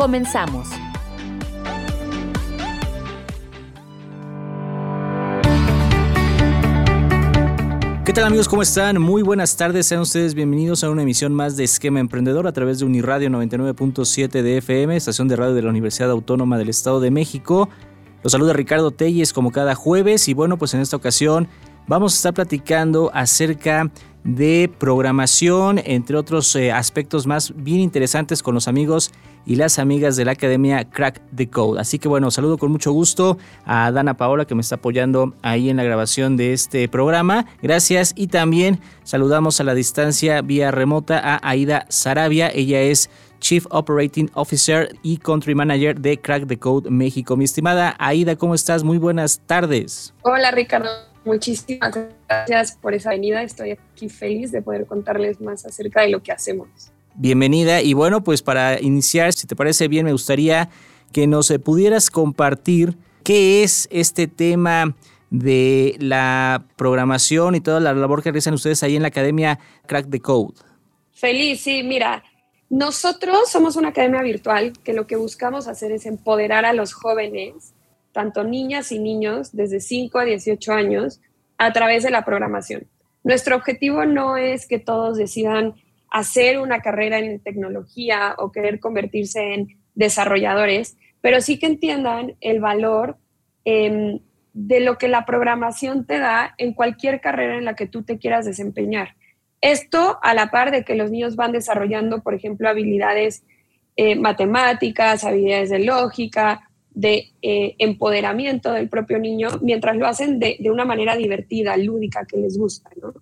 Comenzamos. ¿Qué tal amigos? ¿Cómo están? Muy buenas tardes. Sean ustedes bienvenidos a una emisión más de Esquema Emprendedor a través de Uniradio 99.7 de FM, estación de radio de la Universidad Autónoma del Estado de México. Los saluda Ricardo Telles como cada jueves y bueno, pues en esta ocasión vamos a estar platicando acerca de programación, entre otros eh, aspectos más bien interesantes con los amigos y las amigas de la Academia Crack the Code. Así que bueno, saludo con mucho gusto a Dana Paola que me está apoyando ahí en la grabación de este programa. Gracias y también saludamos a la distancia vía remota a Aida Sarabia. Ella es Chief Operating Officer y Country Manager de Crack the Code México. Mi estimada Aida, ¿cómo estás? Muy buenas tardes. Hola Ricardo, muchísimas gracias por esa venida. Estoy aquí feliz de poder contarles más acerca de lo que hacemos bienvenida. Y bueno, pues para iniciar, si te parece bien, me gustaría que nos eh, pudieras compartir qué es este tema de la programación y toda la labor que realizan ustedes ahí en la Academia Crack the Code. Feliz, sí, mira, nosotros somos una academia virtual que lo que buscamos hacer es empoderar a los jóvenes, tanto niñas y niños, desde 5 a 18 años, a través de la programación. Nuestro objetivo no es que todos decidan hacer una carrera en tecnología o querer convertirse en desarrolladores, pero sí que entiendan el valor em, de lo que la programación te da en cualquier carrera en la que tú te quieras desempeñar. Esto a la par de que los niños van desarrollando, por ejemplo, habilidades eh, matemáticas, habilidades de lógica, de eh, empoderamiento del propio niño, mientras lo hacen de, de, una manera divertida, lúdica, que les gusta. ¿no?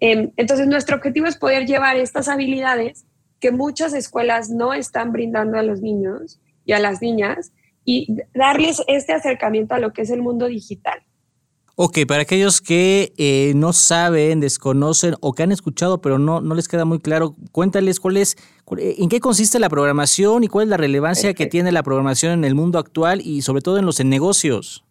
Em, entonces, nuestro objetivo es poder llevar estas habilidades que muchas escuelas no están brindando a los niños y a las niñas y darles este acercamiento a lo que es el mundo digital. Ok, para aquellos que eh, no saben, desconocen o que han escuchado pero no, no les queda muy claro, cuéntales cuál es, eh, en qué consiste la programación y cuál es la relevancia que tiene la programación en el mundo actual y sobre todo en los negocios.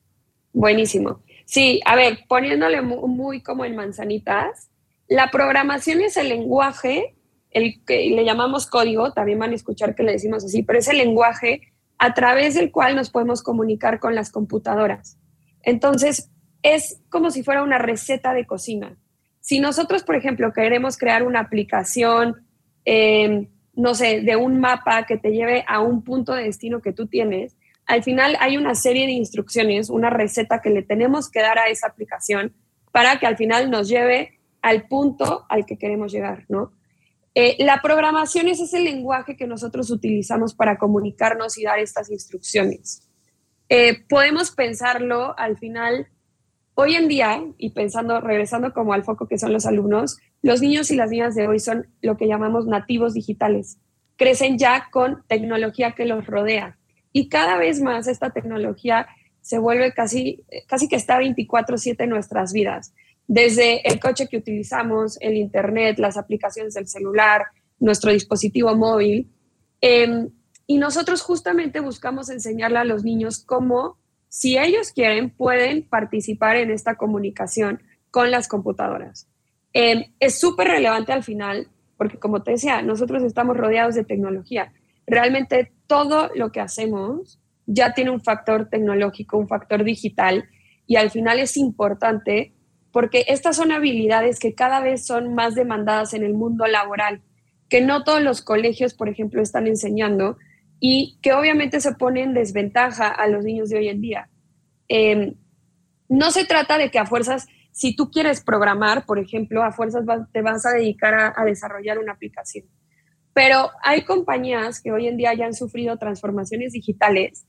Buenísimo. Sí, a ver, poniéndole muy como en manzanitas, la programación es el lenguaje, el que le llamamos código, también van a escuchar que le decimos así, pero es el lenguaje a través del cual nos podemos comunicar con las computadoras. Entonces, es como si fuera una receta de cocina. Si nosotros, por ejemplo, queremos crear una aplicación, em, no sé, de un mapa que te lleve a un punto de destino que tú tienes, al final hay una serie de instrucciones, una receta que le tenemos que dar a esa aplicación para que al final nos lleve al punto al que queremos llegar, ¿no? Eh, la programación es ese lenguaje que nosotros utilizamos para comunicarnos y dar estas instrucciones. Eh, podemos pensarlo al final, hoy en día, y pensando, regresando como al foco que son los alumnos, los niños y las niñas de hoy son lo que llamamos nativos digitales. Crecen ya con tecnología que los rodea. Y cada vez más esta tecnología se vuelve casi, casi que está 24/7 en nuestras vidas desde el coche que utilizamos, el Internet, las aplicaciones del celular, nuestro dispositivo móvil. Em, y nosotros justamente buscamos enseñarle a los niños cómo, si ellos quieren, pueden participar en esta comunicación con las computadoras. Em, es súper relevante al final, porque como te decía, nosotros estamos rodeados de tecnología. Realmente todo lo que hacemos ya tiene un factor tecnológico, un factor digital, y al final es importante porque estas son habilidades que cada vez son más demandadas en el mundo laboral, que no todos los colegios, por ejemplo, están enseñando y que obviamente se pone en desventaja a los niños de hoy en día. Em, no se trata de que a fuerzas, si tú quieres programar, por ejemplo, a fuerzas te vas a dedicar a, a desarrollar una aplicación. Pero hay compañías que hoy en día ya han sufrido transformaciones digitales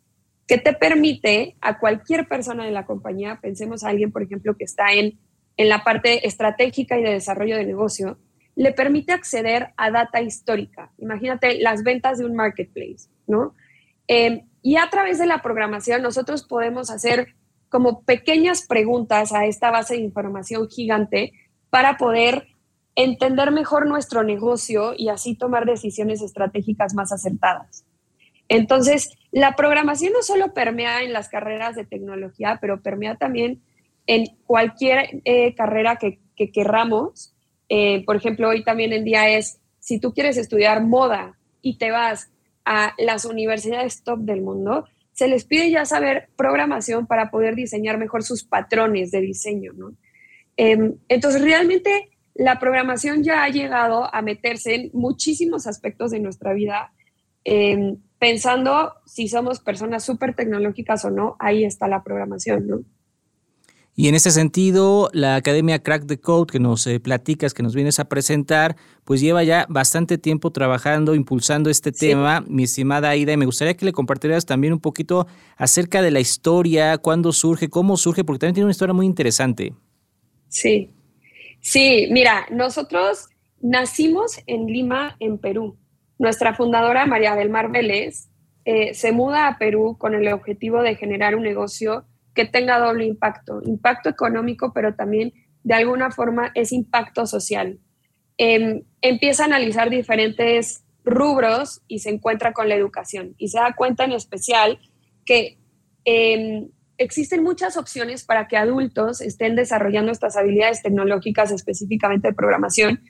que te permite a cualquier persona de la compañía, pensemos a alguien, por ejemplo, que está en en la parte estratégica y de desarrollo de negocio, le permite acceder a data histórica. Imagínate las ventas de un marketplace, ¿no? Em, y a través de la programación nosotros podemos hacer como pequeñas preguntas a esta base de información gigante para poder entender mejor nuestro negocio y así tomar decisiones estratégicas más acertadas. Entonces, la programación no solo permea en las carreras de tecnología, pero permea también en cualquier eh, carrera que, que querramos. Eh, por ejemplo, hoy también en día es, si tú quieres estudiar moda y te vas a las universidades top del mundo, se les pide ya saber programación para poder diseñar mejor sus patrones de diseño, ¿no? Em, entonces, realmente la programación ya ha llegado a meterse en muchísimos aspectos de nuestra vida, em, pensando si somos personas súper tecnológicas o no, ahí está la programación, ¿no? Y en ese sentido, la Academia Crack the Code que nos eh, platicas, que nos vienes a presentar, pues lleva ya bastante tiempo trabajando, impulsando este tema, mi estimada Aida, y me gustaría que le compartieras también un poquito acerca de la historia, cuándo surge, cómo surge, porque también tiene una historia muy interesante. Sí, sí, mira, nosotros nacimos en Lima, en Perú. Nuestra fundadora, María del Mar Vélez, eh, se muda a Perú con el objetivo de generar un negocio que tenga doble impacto, impacto económico, pero también de alguna forma es impacto social. Em, empieza a analizar diferentes rubros y se encuentra con la educación y se da cuenta en especial que em, existen muchas opciones para que adultos estén desarrollando estas habilidades tecnológicas, específicamente de programación,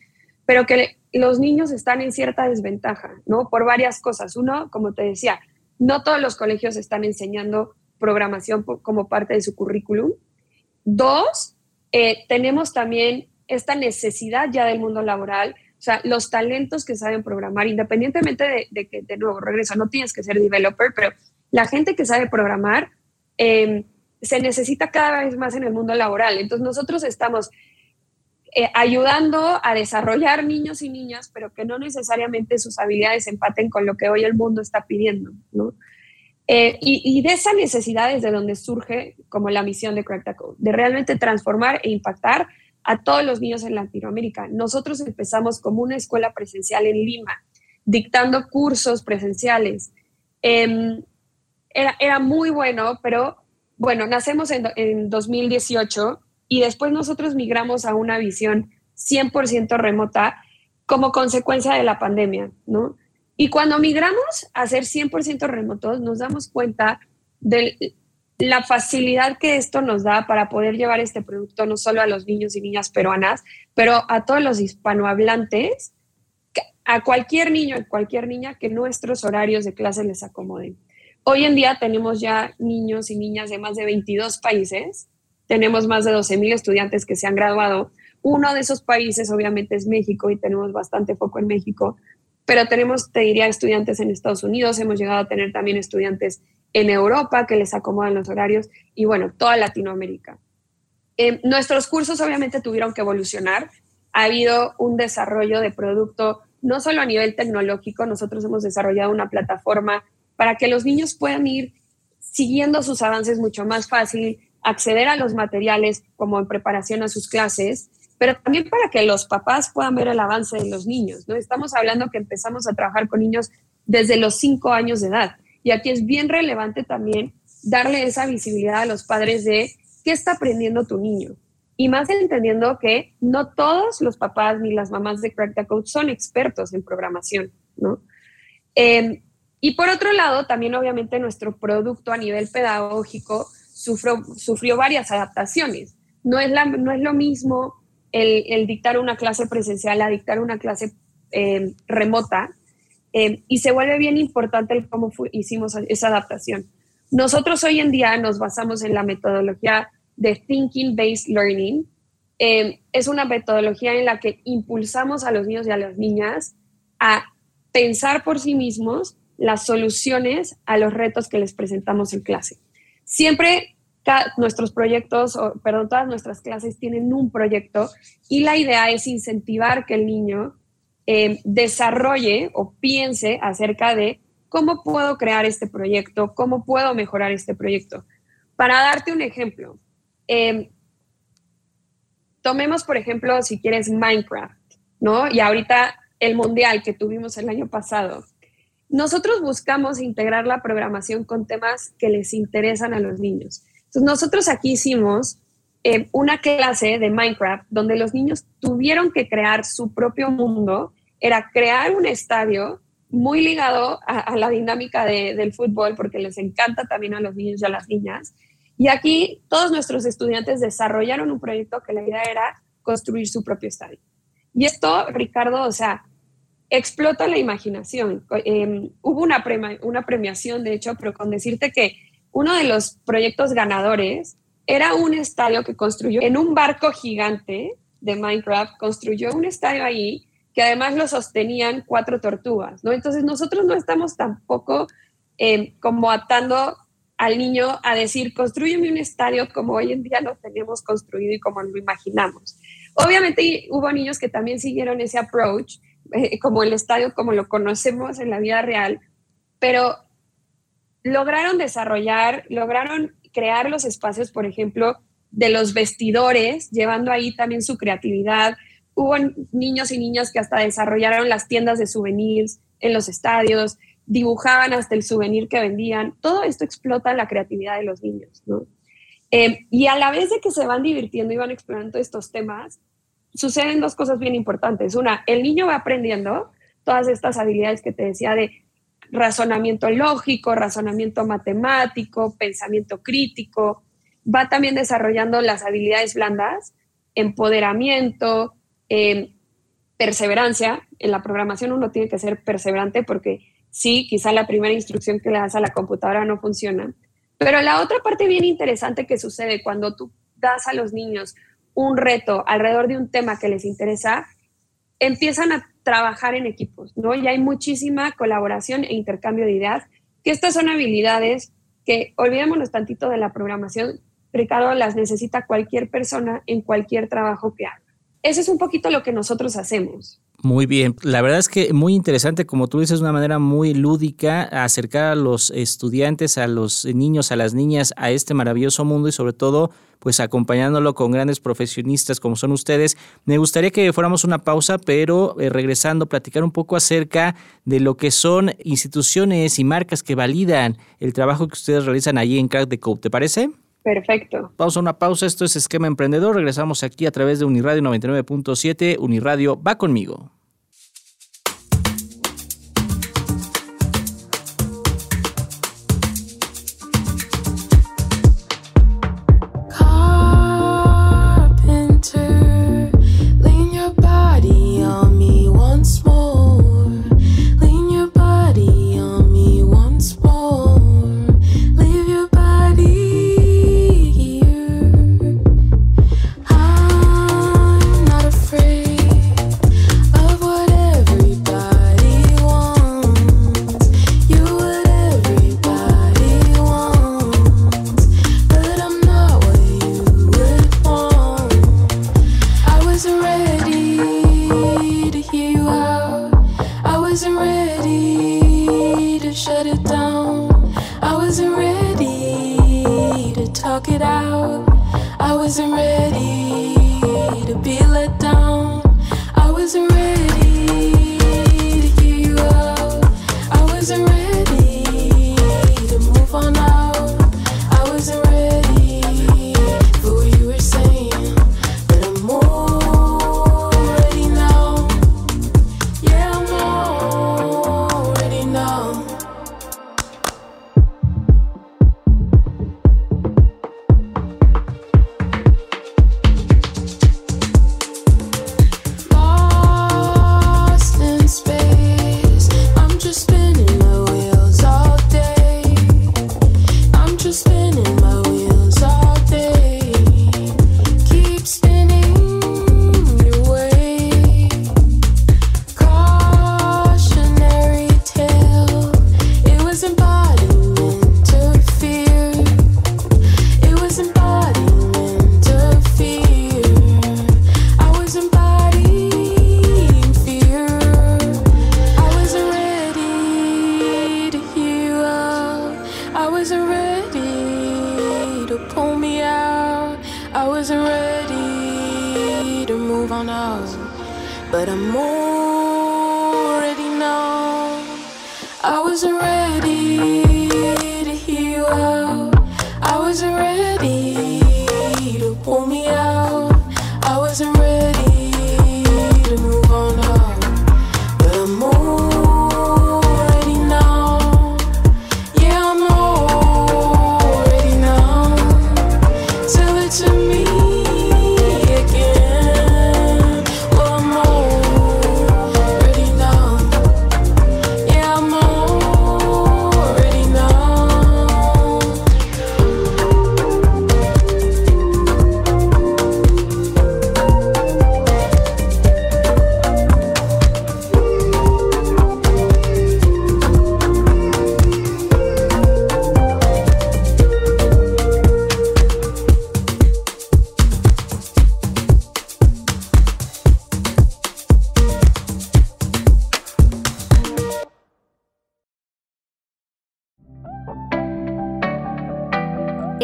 pero que los niños están en cierta desventaja, ¿no? Por varias cosas. Uno, como te decía, no todos los colegios están enseñando programación como parte de su currículum. Dos, eh, tenemos también esta necesidad ya del mundo laboral, o sea, los talentos que saben programar, independientemente de, que, de nuevo, regreso, no tienes que ser developer, pero la gente que sabe programar em, se necesita cada vez más en el mundo laboral. Entonces, nosotros estamos eh, ayudando a desarrollar niños y niñas, pero que no necesariamente sus habilidades empaten con lo que hoy el mundo está pidiendo, ¿no? Eh, y, de esa necesidad es de donde surge como la misión de Crack the Code, de realmente transformar e impactar a todos los niños en Latinoamérica. Nosotros empezamos como una escuela presencial en Lima, dictando cursos presenciales. Em, era, era, muy bueno, pero bueno, nacemos en, en 2018 y después nosotros migramos a una visión 100% remota como consecuencia de la pandemia, ¿no? Y cuando migramos a ser 100% remotos, nos damos cuenta de la facilidad que esto nos da para poder llevar este producto no solo a los niños y niñas peruanas, pero a todos los hispanohablantes, a cualquier niño y cualquier niña que nuestros horarios de clase les acomoden. Hoy en día tenemos ya niños y niñas de más de 22 países, tenemos más de 12 mil estudiantes que se han graduado. Uno de esos países obviamente es México y tenemos bastante foco en México, pero tenemos, te diría, estudiantes en Estados Unidos, hemos llegado a tener también estudiantes en Europa que les acomodan los horarios y bueno, toda Latinoamérica. Eh, nuestros cursos obviamente tuvieron que evolucionar. Ha habido un desarrollo de producto no solo a nivel tecnológico, nosotros hemos desarrollado una plataforma para que los niños puedan ir siguiendo sus avances mucho más fácil, acceder a los materiales como en preparación a sus clases pero también para que los papás puedan ver el avance de los niños, ¿no? Estamos hablando que empezamos a trabajar con niños desde los cinco años de edad. Y aquí es bien relevante también darle esa visibilidad a los padres de qué está aprendiendo tu niño. Y más entendiendo que no todos los papás ni las mamás de Crack the Code son expertos en programación, ¿no? Em, y por otro lado, también obviamente nuestro producto a nivel pedagógico sufrió, sufrió varias adaptaciones. No es, la, no es lo mismo el, dictar una clase presencial a dictar una clase eh, remota. Eh, y se vuelve bien importante el cómo hicimos esa adaptación. Nosotros hoy en día nos basamos en la metodología de Thinking Based Learning. Eh, es una metodología en la que impulsamos a los niños y a las niñas a pensar por sí mismos las soluciones a los retos que les presentamos en clase. Siempre nuestros proyectos, o, perdón, todas nuestras clases tienen un proyecto y la idea es incentivar que el niño eh, desarrolle o piense acerca de cómo puedo crear este proyecto, cómo puedo mejorar este proyecto. Para darte un ejemplo, em, tomemos por ejemplo, si quieres Minecraft, ¿no? Y ahorita el mundial que tuvimos el año pasado. Nosotros buscamos integrar la programación con temas que les interesan a los niños. Nosotros aquí hicimos eh, una clase de Minecraft donde los niños tuvieron que crear su propio mundo, era crear un estadio muy ligado a, la dinámica del fútbol, porque les encanta también a los niños y a las niñas. Y aquí todos nuestros estudiantes desarrollaron un proyecto que la idea era construir su propio estadio. Y esto, Ricardo, o sea, explota la imaginación. Em, hubo una, una premiación, de hecho, pero con decirte que uno de los proyectos ganadores era un estadio que construyó en un barco gigante de Minecraft, construyó un estadio ahí que además lo sostenían cuatro tortugas, ¿no? Entonces nosotros no estamos tampoco em, como atando al niño a decir, construyeme un estadio como hoy en día lo tenemos construido y como lo imaginamos. Obviamente hubo niños que también siguieron ese approach, eh, como el estadio como lo conocemos en la vida real, pero lograron desarrollar, lograron crear los espacios, por ejemplo, de los vestidores, llevando ahí también su creatividad. Hubo niños y niñas que hasta desarrollaron las tiendas de souvenirs en los estadios, dibujaban hasta el souvenir que vendían. Todo esto explota la creatividad de los niños, ¿no? Eh, y a la vez de que se van divirtiendo y van explorando estos temas, suceden dos cosas bien importantes. Una, el niño va aprendiendo todas estas habilidades que te decía de razonamiento lógico, razonamiento matemático, pensamiento crítico. Va también desarrollando las habilidades blandas, empoderamiento, eh, perseverancia. En la programación uno tiene que ser perseverante porque sí, quizá la primera instrucción que le das a la computadora no funciona. Pero la otra parte bien interesante que sucede cuando tú das a los niños un reto alrededor de un tema que les interesa, empiezan a trabajar en equipos, ¿no? Y hay muchísima colaboración e intercambio de ideas, que estas son habilidades que, olvidémonos tantito de la programación, Ricardo las necesita cualquier persona en cualquier trabajo que haga. Eso es un poquito lo que nosotros hacemos. Muy bien, la verdad es que muy interesante, como tú dices, una manera muy lúdica, acercar a los estudiantes, a los niños, a las niñas a este maravilloso mundo y sobre todo, pues acompañándolo con grandes profesionistas como son ustedes. Me gustaría que fuéramos una pausa, pero eh, regresando, platicar un poco acerca de lo que son instituciones y marcas que validan el trabajo que ustedes realizan allí en Crack the Code. ¿Te parece? Perfecto. Pausa, una pausa. Esto es Esquema Emprendedor. Regresamos aquí a través de Uniradio 99.7. Uniradio va conmigo. ready to shut it down. I wasn't ready to talk it out. I wasn't ready to be let down. I wasn't ready.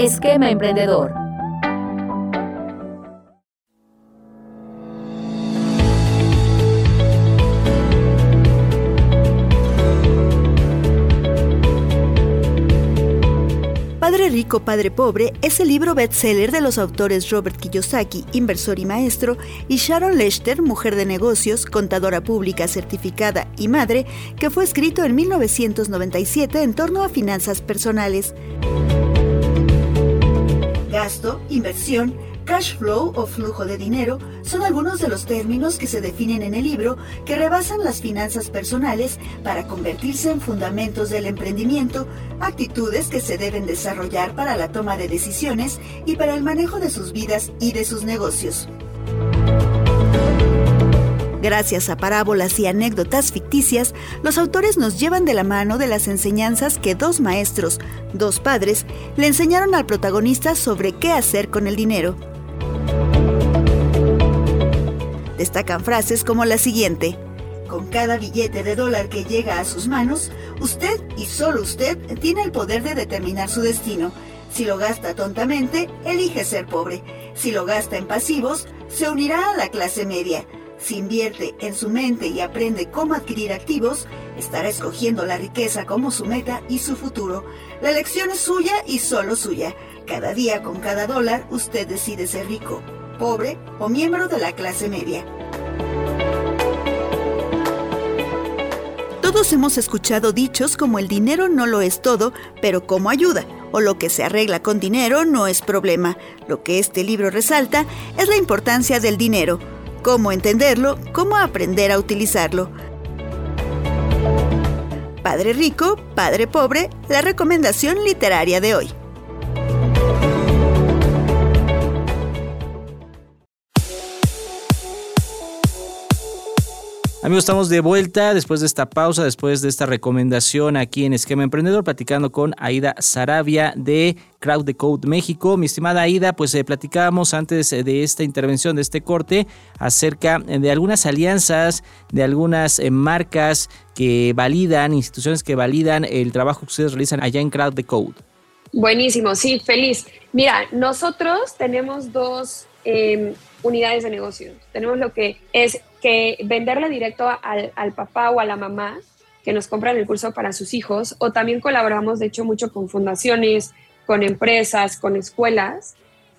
Esquema emprendedor. Padre Rico, Padre Pobre es el libro bestseller de los autores Robert Kiyosaki, inversor y maestro, y Sharon Lechter, mujer de negocios, contadora pública certificada y madre, que fue escrito en 1997 en torno a finanzas personales. Gasto, inversión, cash flow o flujo de dinero son algunos de los términos que se definen en el libro que rebasan las finanzas personales para convertirse en fundamentos del emprendimiento, actitudes que se deben desarrollar para la toma de decisiones y para el manejo de sus vidas y de sus negocios. Gracias a parábolas y anécdotas ficticias, los autores nos llevan de la mano de las enseñanzas que dos maestros, dos padres, le enseñaron al protagonista sobre qué hacer con el dinero. Destacan frases como la siguiente. Con cada billete de dólar que llega a sus manos, usted y solo usted tiene el poder de determinar su destino. Si lo gasta tontamente, elige ser pobre. Si lo gasta en pasivos, se unirá a la clase media. Si invierte en su mente y aprende cómo adquirir activos, estará escogiendo la riqueza como su meta y su futuro. La elección es suya y solo suya. Cada día con cada dólar usted decide ser rico, pobre o miembro de la clase media. Todos hemos escuchado dichos como el dinero no lo es todo, pero como ayuda, o lo que se arregla con dinero no es problema. Lo que este libro resalta es la importancia del dinero, cómo entenderlo, cómo aprender a utilizarlo. Padre rico, padre pobre, la recomendación literaria de hoy. Amigos, estamos de vuelta después de esta pausa, después de esta recomendación aquí en Esquema Emprendedor, platicando con Aida Sarabia de Crowd the Code México. Mi estimada Aida, pues eh, platicábamos antes eh, de esta intervención, de este corte, acerca de algunas alianzas, de algunas eh, marcas que validan, instituciones que validan el trabajo que ustedes realizan allá en Crowd the Code. Buenísimo, sí, feliz. Mira, nosotros tenemos dos eh, unidades de negocios. Tenemos lo que es que venderle directo al, papá o a la mamá que nos compran el curso para sus hijos, o también colaboramos, de hecho, mucho con fundaciones, con empresas, con escuelas,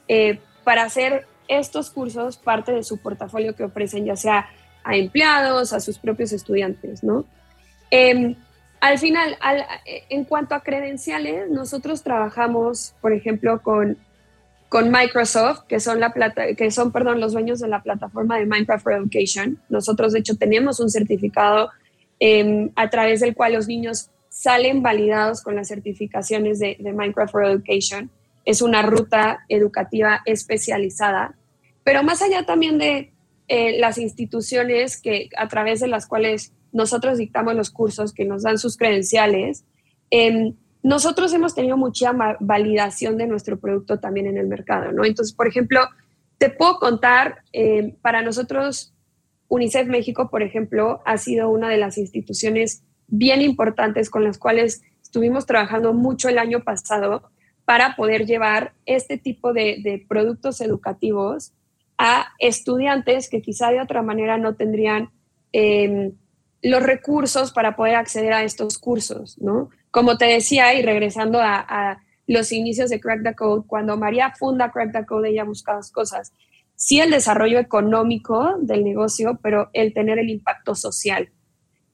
eh, para hacer estos cursos parte de su portafolio que ofrecen ya sea a empleados, a sus propios estudiantes, ¿no? Eh, al final, al, en cuanto a credenciales, nosotros trabajamos, por ejemplo, con, con Microsoft, que son, la plata, que son perdón, los dueños de la plataforma de Minecraft for Education. Nosotros, de hecho, tenemos un certificado eh, a través del cual los niños salen validados con las certificaciones de, de Minecraft for Education. Es una ruta educativa especializada, pero más allá también de eh, las instituciones que, a través de las cuales nosotros dictamos los cursos que nos dan sus credenciales, eh, nosotros hemos tenido mucha validación de nuestro producto también en el mercado, ¿no? Entonces, por ejemplo, te puedo contar, eh, para nosotros, UNICEF México, por ejemplo, ha sido una de las instituciones bien importantes con las cuales estuvimos trabajando mucho el año pasado para poder llevar este tipo de, productos educativos a estudiantes que quizá de otra manera no tendrían eh, los recursos para poder acceder a estos cursos, ¿no? Como te decía, y regresando a, los inicios de Crack the Code, cuando María funda Crack the Code, ella busca dos cosas. Sí el desarrollo económico del negocio, pero el tener el impacto social.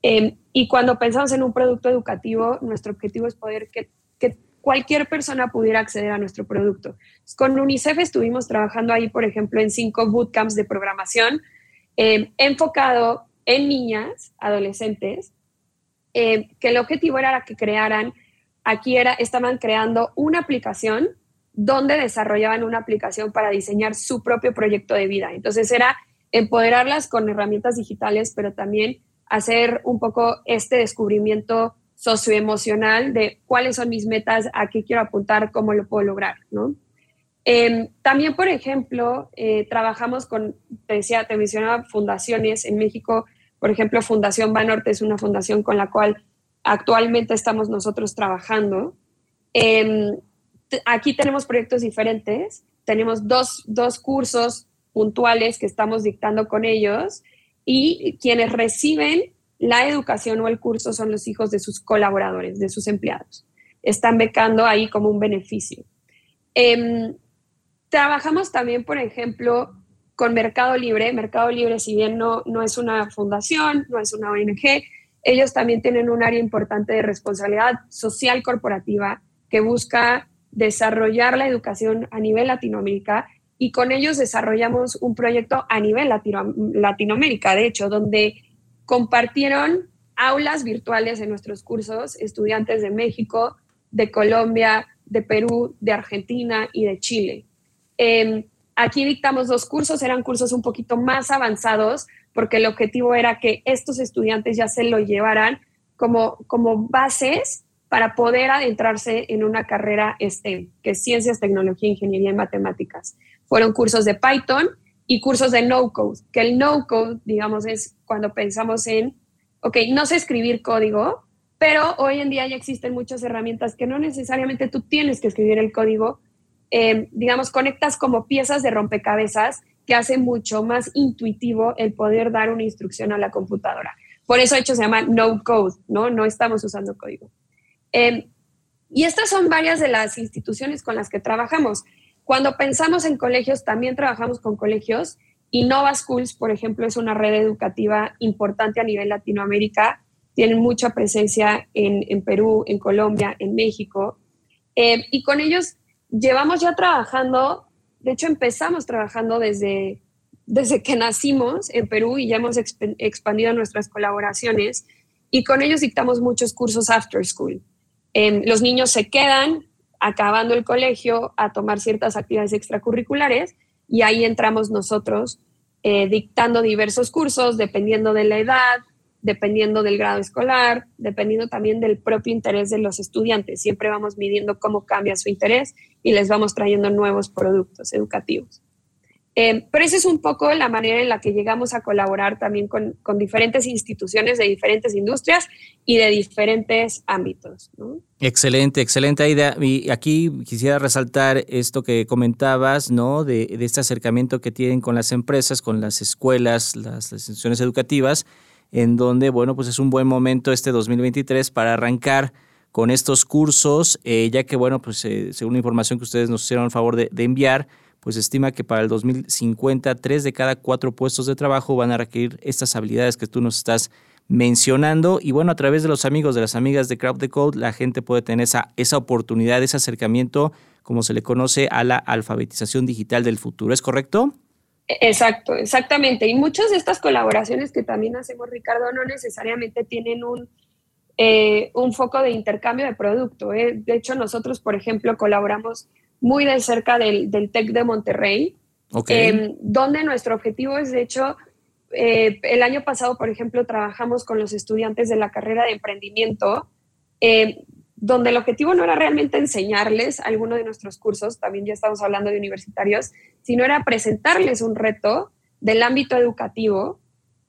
Eh, y cuando pensamos en un producto educativo, nuestro objetivo es poder que, cualquier persona pudiera acceder a nuestro producto. Con UNICEF estuvimos trabajando ahí, por ejemplo, en cinco bootcamps de programación eh, enfocado en niñas, adolescentes, eh, que el objetivo era que crearan, aquí era, estaban creando una aplicación donde desarrollaban una aplicación para diseñar su propio proyecto de vida. Entonces era empoderarlas con herramientas digitales, pero también hacer un poco este descubrimiento socioemocional de cuáles son mis metas, a qué quiero apuntar, cómo lo puedo lograr, ¿no? Eh, también, por ejemplo, eh, trabajamos con, te decía, te mencionaba fundaciones en México, por ejemplo, Fundación Banorte es una fundación con la cual actualmente estamos nosotros trabajando. Eh, aquí tenemos proyectos diferentes, tenemos dos, dos cursos puntuales que estamos dictando con ellos y quienes reciben la educación o el curso son los hijos de sus colaboradores, de sus empleados. Están becando ahí como un beneficio. Eh, trabajamos también, por ejemplo, con Mercado Libre. Mercado Libre, si bien no, no es una fundación, no es una ONG, ellos también tienen un área importante de responsabilidad social corporativa que busca desarrollar la educación a nivel Latinoamérica y con ellos desarrollamos un proyecto a nivel Latino, Latinoamérica, de hecho, donde compartieron aulas virtuales en nuestros cursos estudiantes de México, de Colombia, de Perú, de Argentina y de Chile. Eh, aquí dictamos dos cursos, eran cursos un poquito más avanzados, porque el objetivo era que estos estudiantes ya se lo llevaran como, como bases para poder adentrarse en una carrera STEM, que es Ciencias, Tecnología, Ingeniería y Matemáticas. Fueron cursos de Python y cursos de no-code, que el no-code, digamos, es cuando pensamos en, ok, no sé escribir código, pero hoy en día ya existen muchas herramientas que no necesariamente tú tienes que escribir el código, eh, digamos, conectas como piezas de rompecabezas que hace mucho más intuitivo el poder dar una instrucción a la computadora. Por eso, de hecho, se llama no code, ¿no? No estamos usando código. Eh, y estas son varias de las instituciones con las que trabajamos. Cuando pensamos en colegios, también trabajamos con colegios. Innova Schools, por ejemplo, es una red educativa importante a nivel Latinoamérica. Tienen mucha presencia en, en Perú, en Colombia, en México. Eh, y con ellos llevamos ya trabajando, de hecho empezamos trabajando desde, desde que nacimos en Perú y ya hemos exp expandido nuestras colaboraciones y con ellos dictamos muchos cursos after school. Eh, los niños se quedan acabando el colegio a tomar ciertas actividades extracurriculares y ahí entramos nosotros eh, dictando diversos cursos dependiendo de la edad, dependiendo del grado escolar, dependiendo también del propio interés de los estudiantes. Siempre vamos midiendo cómo cambia su interés y les vamos trayendo nuevos productos educativos. Eh, pero esa es un poco la manera en la que llegamos a colaborar también con, con diferentes instituciones de diferentes industrias y de diferentes ámbitos. Excelente, excelente idea. Y aquí quisiera resaltar esto que comentabas, ¿no? De, este acercamiento que tienen con las empresas, con las escuelas, las, las instituciones educativas, en donde, bueno, pues es un buen momento este 2023 para arrancar con estos cursos, eh, ya que, bueno, pues eh, según la información que ustedes nos hicieron el favor de, enviar, pues estima que para el 2050 tres de cada cuatro puestos de trabajo van a requerir estas habilidades que tú nos estás mencionando. Y bueno, a través de los amigos, de las amigas de Crowd the Code, la gente puede tener esa, esa oportunidad, ese acercamiento, como se le conoce, a la alfabetización digital del futuro. ¿Es correcto? Exacto, exactamente. Y muchas de estas colaboraciones que también hacemos, Ricardo, no necesariamente tienen un, eh, un foco de intercambio de producto. ¿eh? De hecho, nosotros, por ejemplo, colaboramos muy de cerca del, del TEC de Monterrey, okay. eh, donde nuestro objetivo es, de hecho, eh, el año pasado, por ejemplo, trabajamos con los estudiantes de la carrera de emprendimiento, eh, donde el objetivo no era realmente enseñarles alguno de nuestros cursos, también ya estamos hablando de universitarios, sino era presentarles un reto del ámbito educativo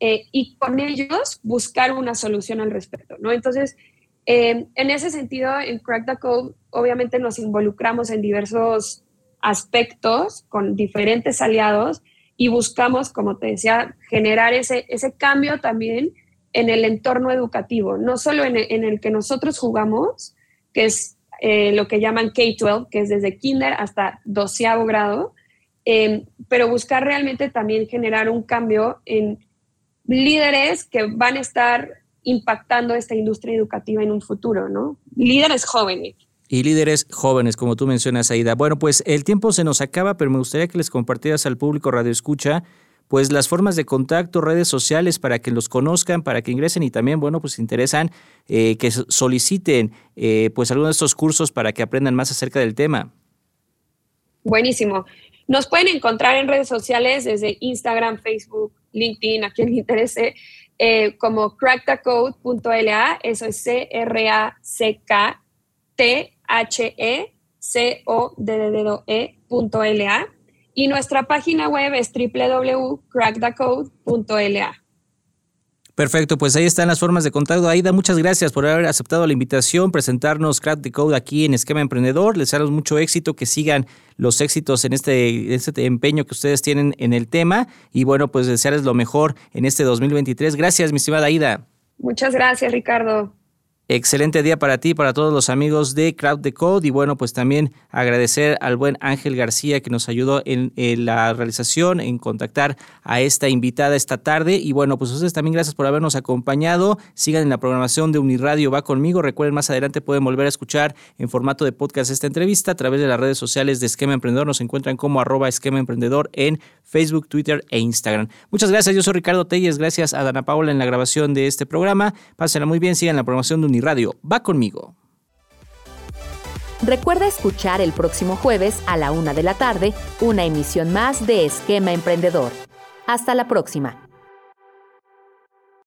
eh, y con ellos buscar una solución al respecto, ¿no? Entonces, eh, en ese sentido, en Crack the Code, obviamente nos involucramos en diversos aspectos con diferentes aliados y buscamos, como te decía, generar ese, ese cambio también en el entorno educativo, no solo en en el que nosotros jugamos, que es eh, lo que llaman K-12, que es desde kinder hasta doceavo grado, eh, pero buscar realmente también generar un cambio en líderes que van a estar impactando esta industria educativa en un futuro, ¿no? Líderes jóvenes. Y líderes jóvenes, como tú mencionas, Aida. Bueno, pues el tiempo se nos acaba, pero me gustaría que les compartieras al público Radio Escucha, pues las formas de contacto, redes sociales para que los conozcan, para que ingresen y también, bueno, pues interesan eh, que soliciten eh, pues algunos de estos cursos para que aprendan más acerca del tema. Buenísimo. Nos pueden encontrar en redes sociales desde Instagram, Facebook, LinkedIn, a quien le interese, eh, como crackthecode.la, eso es C-R-A-C-K-T-H-E-C-O-D-D-O-E.la y nuestra página web es www.crackthecode.la. Perfecto, pues ahí están las formas de contacto. Aida, muchas gracias por haber aceptado la invitación, presentarnos Crack the Code aquí en Esquema Emprendedor. Les deseamos mucho éxito, que sigan los éxitos en este, este empeño que ustedes tienen en el tema y bueno, pues desearles lo mejor en este 2023. Gracias, mi estimada Aida. Muchas gracias, Ricardo. Excelente día para ti, para todos los amigos de Crowd the Code y bueno, pues también agradecer al buen Ángel García que nos ayudó en, la realización, en contactar a esta invitada esta tarde y bueno, pues ustedes también gracias por habernos acompañado. Sigan en la programación de Uniradio Va Conmigo. Recuerden, más adelante pueden volver a escuchar en formato de podcast esta entrevista a través de las redes sociales de Esquema Emprendedor. Nos encuentran como arroba Esquema Emprendedor en Facebook, Twitter e Instagram. Muchas gracias, yo soy Ricardo Telles, gracias a Dana Paola en la grabación de este programa. Pásenla muy bien, sigan la programación de Uniradio Radio. Va conmigo. Recuerda escuchar el próximo jueves a la una de la tarde una emisión más de Esquema Emprendedor. Hasta la próxima.